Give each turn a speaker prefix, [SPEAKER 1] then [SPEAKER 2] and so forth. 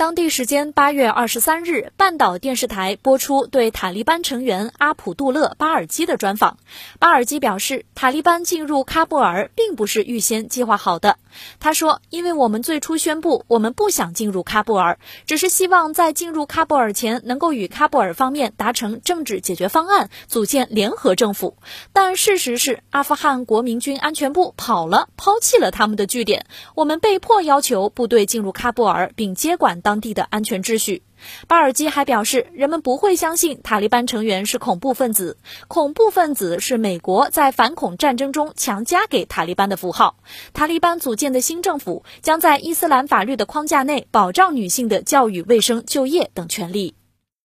[SPEAKER 1] 当地时间八月二十三日，半岛电视台播出对塔利班成员阿卜杜勒·巴尔基的专访。巴尔基表示，塔利班进入喀布尔并不是预先计划好的。他说：“因为我们最初宣布我们不想进入喀布尔，只是希望在进入喀布尔前能够与喀布尔方面达成政治解决方案，组建联合政府。但事实是，阿富汗国民军安全部跑了，抛弃了他们的据点。我们被迫要求部队进入喀布尔，并接管当地的安全秩序。巴尔基还表示，人们不会相信塔利班成员是恐怖分子，恐怖分子是美国在反恐战争中强加给塔利班的符号。塔利班组建的新政府将在伊斯兰法律的框架内保障女性的教育、卫生、就业等权利。